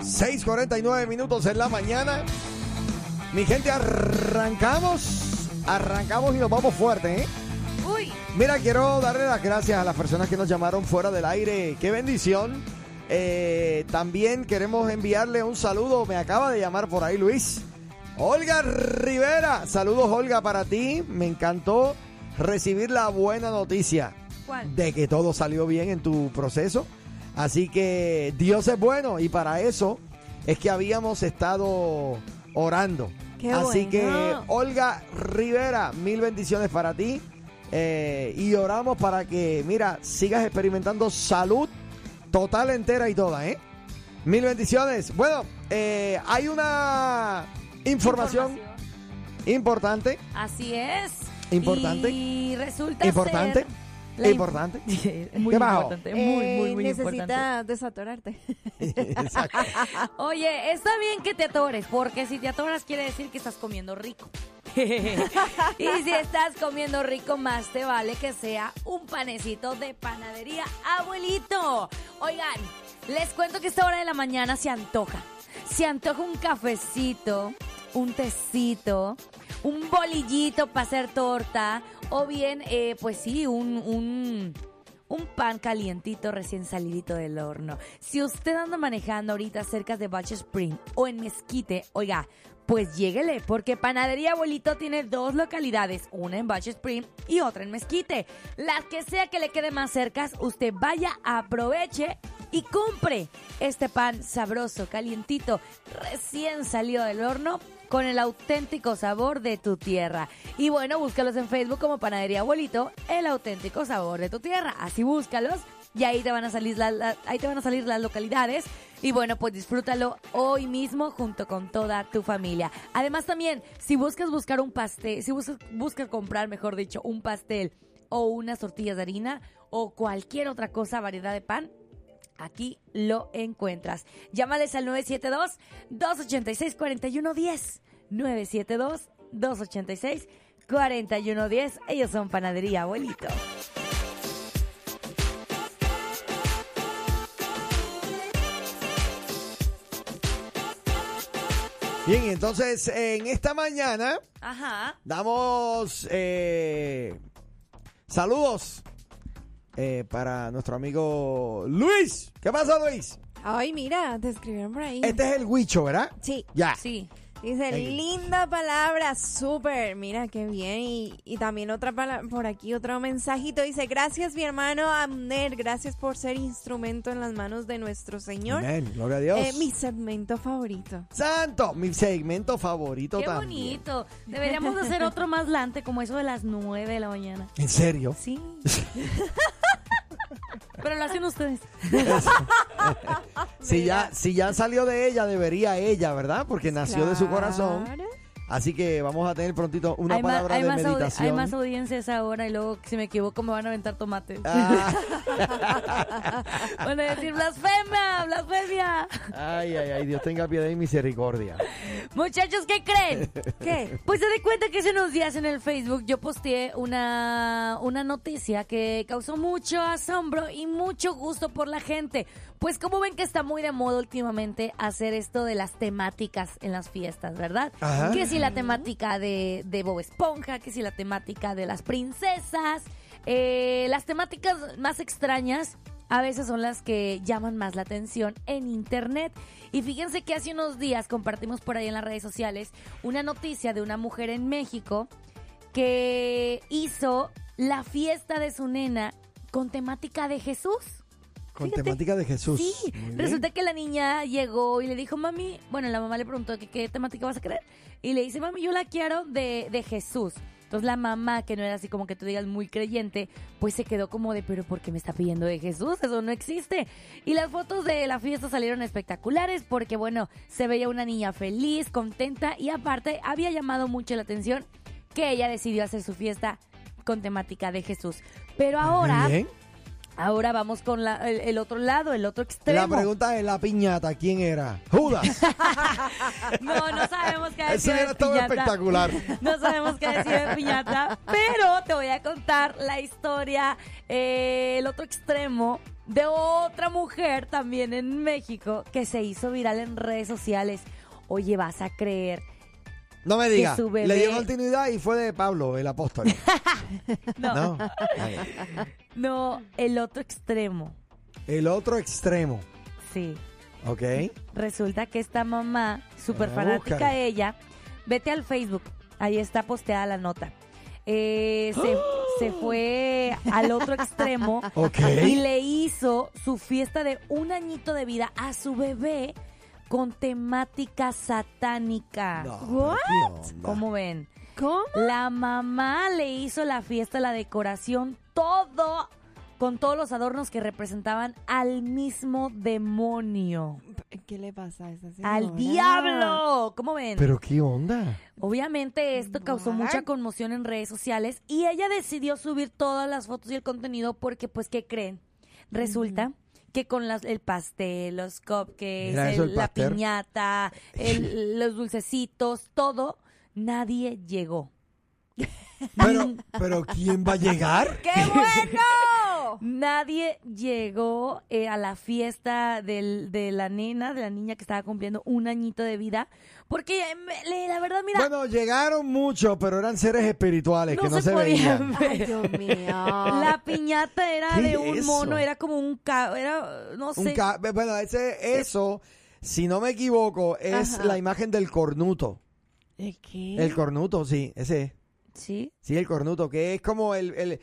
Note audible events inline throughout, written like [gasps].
6:49 minutos en la mañana. Mi gente, arrancamos. Arrancamos y nos vamos fuerte, ¿eh? Uy. Mira, quiero darle las gracias a las personas que nos llamaron fuera del aire. ¡Qué bendición! Eh, también queremos enviarle un saludo. Me acaba de llamar por ahí Luis. Olga Rivera. Saludos, Olga, para ti. Me encantó recibir la buena noticia ¿Cuál? de que todo salió bien en tu proceso. Así que Dios es bueno y para eso es que habíamos estado orando. Qué Así bueno. que Olga Rivera, mil bendiciones para ti. Eh, y oramos para que, mira, sigas experimentando salud total, entera y toda, ¿eh? Mil bendiciones. Bueno, eh, hay una información, importante, Así es. Importante. Y resulta importante, ser la im- importante. [laughs] muy importante, muy, muy, muy Eh, importante. Necesitas desatorarte. [laughs] Exacto. [laughs] Oye, está bien que te atores, porque si te atoras quiere decir que estás comiendo rico. y si estás comiendo rico, más te vale que sea un panecito de panadería abuelito. Oigan, les cuento que esta hora de la mañana se antoja. Se antoja un cafecito, un tecito, un bolillito para hacer torta, o bien, eh, pues sí, un, un, un pan calientito recién salidito del horno. Si usted anda manejando ahorita cerca de Batch Spring o en Mezquite, oiga, pues lléguele, porque Panadería Abuelito tiene dos localidades, una en Batch Spring y otra en Mezquite. La que sea que le quede más cerca, usted vaya, aproveche y compre este pan sabroso, calientito, recién salido del horno con el auténtico sabor de tu tierra. Y bueno, búscalos en Facebook como Panadería Abuelito, el auténtico sabor de tu tierra. Así búscalos y ahí te van a salir ahí te van a salir las localidades y bueno, pues disfrútalo hoy mismo junto con toda tu familia. Además también, si buscas buscar un pastel, si buscas comprar, mejor dicho, un pastel o unas tortillas de harina o cualquier otra cosa, variedad de pan, Aquí lo encuentras. Llámales al 972-286-4110. 972-286-4110. Ellos son Panadería Abuelito. Bien, entonces en esta mañana Ajá. damos eh, saludos eh, para nuestro amigo Luis. ¿Qué pasa, Luis? Ay, mira, te escribieron por ahí. Este es el Huicho, ¿verdad? Sí. Ya. Sí. Dice, linda palabra, súper, mira qué bien. Y, y también otra palabra, por aquí otro mensajito, dice, gracias mi hermano Amner, gracias por ser instrumento en las manos de nuestro Señor. Amén, gloria a Dios. Eh, mi segmento favorito. Santo, mi segmento favorito Qué también. bonito. [laughs] Deberíamos de hacer otro más lante, como eso de las 9 de la mañana. ¿En serio? Sí. [laughs] Pero lo hacen ustedes. [laughs] Si ya, si ya salió de ella, debería ella, ¿verdad? Porque nació de su corazón. Así que vamos a tener prontito una hay, palabra hay, de más meditación. hay más audiencias ahora y luego, si me equivoco, me van a aventar tomates. Ah, [laughs] Van a decir blasfemia, blasfemia. ay, ay, ay, Dios tenga piedad y misericordia. Muchachos, ¿qué creen? [laughs] ¿Qué? Pues se de cuenta que hace unos días en el Facebook yo posteé una, una noticia que causó mucho asombro y mucho gusto por la gente. Pues como ven que está muy de moda últimamente hacer esto de las temáticas en las fiestas, ¿verdad? Ajá. Que si la temática de, de Bob Esponja, que si la temática de las princesas, eh, las temáticas más extrañas a veces son las que llaman más la atención en internet. Y fíjense que hace unos días compartimos por ahí en las redes sociales una noticia de una mujer en México que hizo la fiesta de su nena con temática de Jesús. Con Fíjate. temática de Jesús. Sí, Muy bien. resulta que la niña llegó y le dijo, mami, bueno, la mamá le preguntó que qué temática vas a querer. Y le dice, mami, yo la quiero de, de Jesús. Entonces la mamá, que no era así como que tú digas muy creyente, pues se quedó como de, pero ¿por qué me está pidiendo de Jesús? Eso no existe. Y las fotos de la fiesta salieron espectaculares porque, bueno, se veía una niña feliz, contenta y aparte había llamado mucho la atención que ella decidió hacer su fiesta con temática de Jesús. Pero ahora, Bien. Ahora vamos con la- el, el otro lado, el otro extremo. La pregunta es la piñata, ¿quién era? Judas. [laughs] No, no sabemos qué decir Eso de era todo piñata. espectacular. [laughs] No sabemos qué decir de piñata, pero te voy a contar la historia, eh, el otro extremo de otra mujer también en México que se hizo viral en redes sociales. Oye, vas a creer. No me diga. su bebé- Le dio continuidad y fue de Pablo, el apóstol. [laughs] No, No. No, el otro extremo. El otro extremo. Sí. ¿Ok? Resulta que esta mamá, súper fanática ella, vete al Facebook, ahí está posteada la nota. Eh, se, [gasps] se fue al otro extremo [laughs] Ok. y le hizo su fiesta de un añito de vida a su bebé con temática satánica. No. ¿Cómo ven? ¿Cómo? La mamá le hizo la fiesta, la decoración, todo con todos los adornos que representaban al mismo demonio. ¿Qué le pasa a esa señora? ¡Al diablo! ¿Cómo ven? ¿Pero qué onda? Obviamente esto causó mucha conmoción en redes sociales y ella decidió subir todas las fotos y el contenido porque, pues, ¿qué creen? Resulta que con las- el pastel, los cupcakes, Mira eso, el- el la pastel. piñata, [laughs] el- los dulcecitos, todo, nadie llegó. Pero, pero ¿quién va a llegar? [laughs] ¡Qué bueno! Nadie llegó eh, a la fiesta del- de la nena, de la niña que estaba cumpliendo un añito de vida, porque eh, la verdad, mira, Bueno, llegaron muchos, pero eran seres espirituales que no se, podían veían. ver. Ay, Dios mío. La piñata era ¿Qué de es un eso? mono, era como un ca era no Un sé. ca- bueno, ese, eso, si no me equivoco, es Ajá. la imagen del cornuto. ¿De qué? El cornuto, sí, ese. Sí. Sí, el cornuto, que es como el, el-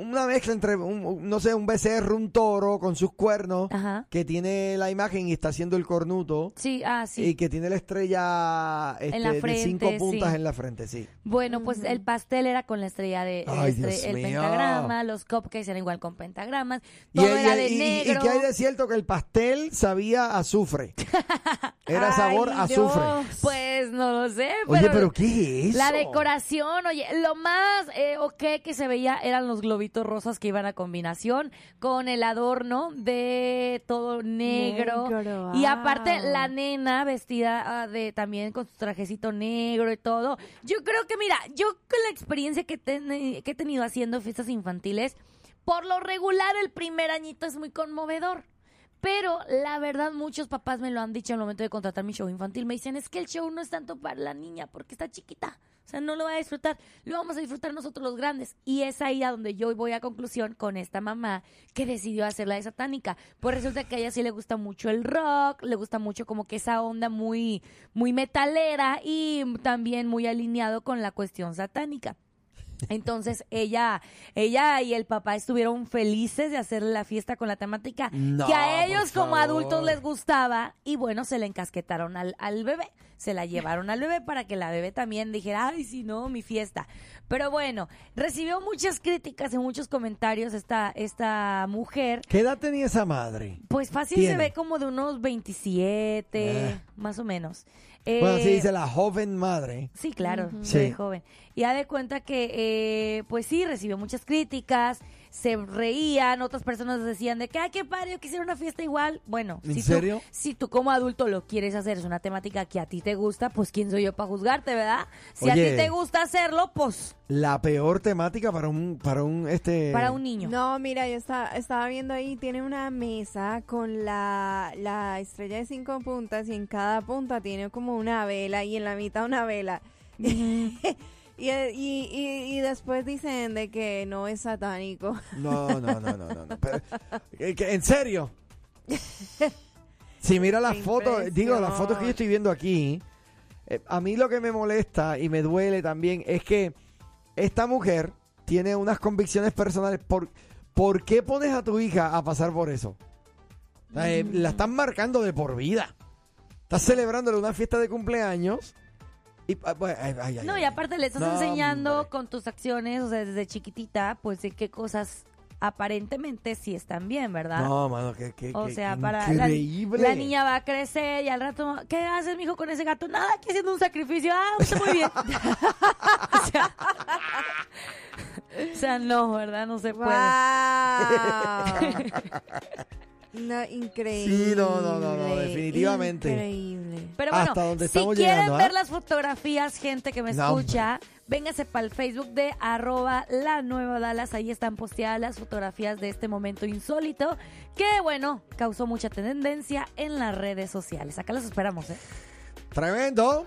una mezcla entre, un, no sé, un becerro, un toro con sus cuernos, Ajá. que tiene la imagen y está haciendo el cornuto. Sí, ah, sí. Y que tiene la estrella este, la de frente, cinco puntas sí. en la frente, sí. Bueno, pues el pastel era con la estrella de el Ay, estre- Dios el mío. pentagrama, los cupcakes eran igual con pentagramas, Y, todo y- era de y- negro. y que hay de cierto que el pastel sabía azufre. [laughs] Era sabor Ay, azufre. Dios. Pues no lo sé, Oye, pero ¿qué es eso? La decoración, oye, lo más eh, ok que se veía eran los globitos rosas que iban a combinación con el adorno de todo negro. Negro, Y aparte wow. la nena vestida ah, de también con su trajecito negro y todo. Yo creo que, mira, yo con la experiencia que, ten- que he tenido haciendo fiestas infantiles, por lo regular el primer añito es muy conmovedor. Pero la verdad, muchos papás me lo han dicho al momento de contratar mi show infantil. Me dicen, es que el show no es tanto para la niña porque está chiquita. O sea, no lo va a disfrutar. Lo vamos a disfrutar nosotros los grandes. Y es ahí a donde yo voy a conclusión con esta mamá que decidió hacerla de satánica. Pues resulta que a ella sí le gusta mucho el rock, le gusta mucho como que esa onda muy, muy metalera y también muy alineado con la cuestión satánica. Entonces ella, ella y el papá estuvieron felices de hacer la fiesta con la temática No, que a ellos como adultos les gustaba y bueno, se le encasquetaron al, al bebé, se la llevaron al bebé para que la bebé también dijera, ay, si no, mi fiesta. Pero bueno, recibió muchas críticas y muchos comentarios esta, esta mujer. ¿Qué edad tenía esa madre? Pues fácil Tiene. se ve como de unos 27, Ah. más o menos. Bueno, Eh, así dice la joven madre. Sí, claro, Sí. joven. Y da de cuenta que, eh, pues sí, recibió muchas críticas, se reían, otras personas decían de que, ay, qué padre, yo quisiera una fiesta igual. Bueno, ¿En si serio? Tú, si tú como adulto lo quieres hacer, es una temática que a ti te gusta, pues quién soy yo para juzgarte, ¿verdad? Si a ti te gusta hacerlo, pues La peor temática para un, para un, este... para un niño. No, mira, yo estaba, estaba viendo ahí, tiene una mesa con la, la estrella de cinco puntas y en cada punta tiene como una vela y en la mitad una vela. [laughs] y, y, y, y después dicen de que no es satánico. No, no, no, no, no. no. Pero, [laughs] eh, que- ¿En serio? Si mira las fotos, digo, las fotos que yo estoy viendo aquí, eh, a mí lo que me molesta y me duele también es que esta mujer tiene unas convicciones personales. ¿Por, ¿por qué pones a tu hija a pasar por eso? O sea, eh, La están marcando de por vida. Estás celebrándole una fiesta de cumpleaños Y, ah, bueno, ay, ay, ay, No, y aparte le estás No, enseñando hombre. con tus acciones, o sea, desde chiquitita, pues de qué cosas aparentemente sí están bien, ¿verdad? No, mano, que, que, O que- sea, que para la, increíble. la niña va a crecer y al rato, ¿qué haces, mijo, con ese gato? Nada, aquí haciendo un sacrificio. Ah, está muy bien. [laughs] [laughs] o, sea, o sea, no, ¿verdad? No se puede. ¡Wow! [laughs] no, increíble. Sí, no, no, no, no, definitivamente. Increíble. Pero bueno, Hasta donde si quieren llegando, ¿ah? ver las fotografías, gente que me No, escucha, véngase para el Facebook de arroba la nueva Dallas. Ahí están posteadas las fotografías de este momento insólito que, bueno, causó mucha tendencia en las redes sociales. Acá los esperamos, ¿eh? Tremendo.